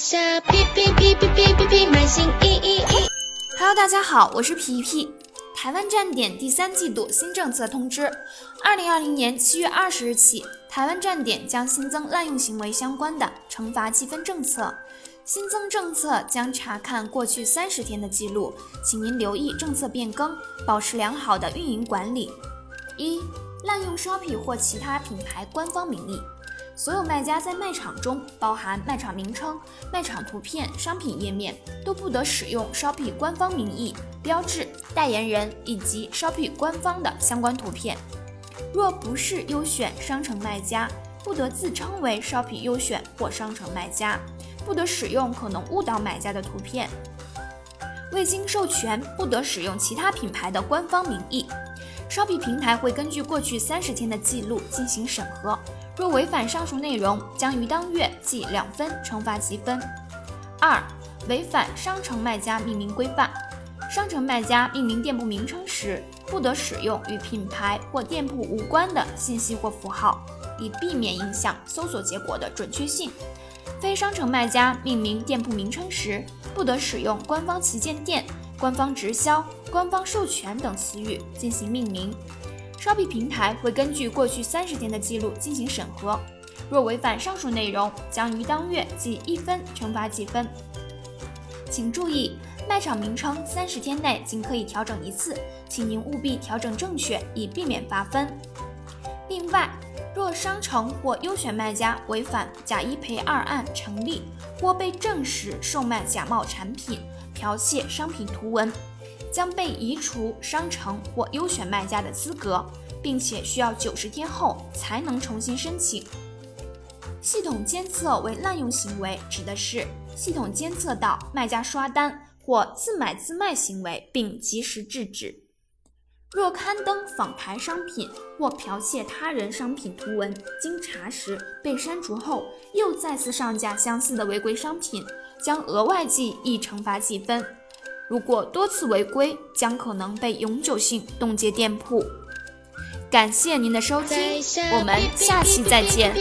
下皮皮皮皮皮皮皮满心意意。Hello，大家好，我是皮皮。台湾站点第三季度新政策通知：二零二零年七月二十日起，台湾站点将新增滥用行为相关的惩罚记分政策。新增政策将查看过去三十天的记录，请您留意政策变更，保持良好的运营管理。一、滥用 Shopee 或其他品牌官方名义。所有卖家在卖场中，包含卖场名称、卖场图片、商品页面，都不得使用 Shopee 官方名义、标志、代言人以及 Shopee 官方的相关图片。若不是优选商城卖家，不得自称为 Shopee 优选或商城卖家，不得使用可能误导买家的图片。未经授权，不得使用其他品牌的官方名义。Shopee 平台会根据过去三十天的记录进行审核。若违反上述内容，将于当月记两分惩罚积分。二、违反商城卖家命名规范，商城卖家命名店铺名称时，不得使用与品牌或店铺无关的信息或符号，以避免影响搜索结果的准确性。非商城卖家命名店铺名称时，不得使用官方旗舰店、官方直销、官方授权等词语进行命名。Shopee 平台会根据过去三十天的记录进行审核，若违反上述内容，将于当月记一分惩罚记分。请注意，卖场名称三十天内仅可以调整一次，请您务必调整正确，以避免罚分。另外，若商城或优选卖家违反假一赔二案成立，或被证实售卖假冒产品、剽窃商品图文。将被移除商城或优选卖家的资格，并且需要九十天后才能重新申请。系统监测为滥用行为，指的是系统监测到卖家刷单或自买自卖行为，并及时制止。若刊登仿牌商品或剽窃他人商品图文，经查实被删除后，又再次上架相似的违规商品，将额外记一惩罚记分。如果多次违规，将可能被永久性冻结店铺。感谢您的收听，我们下期再见。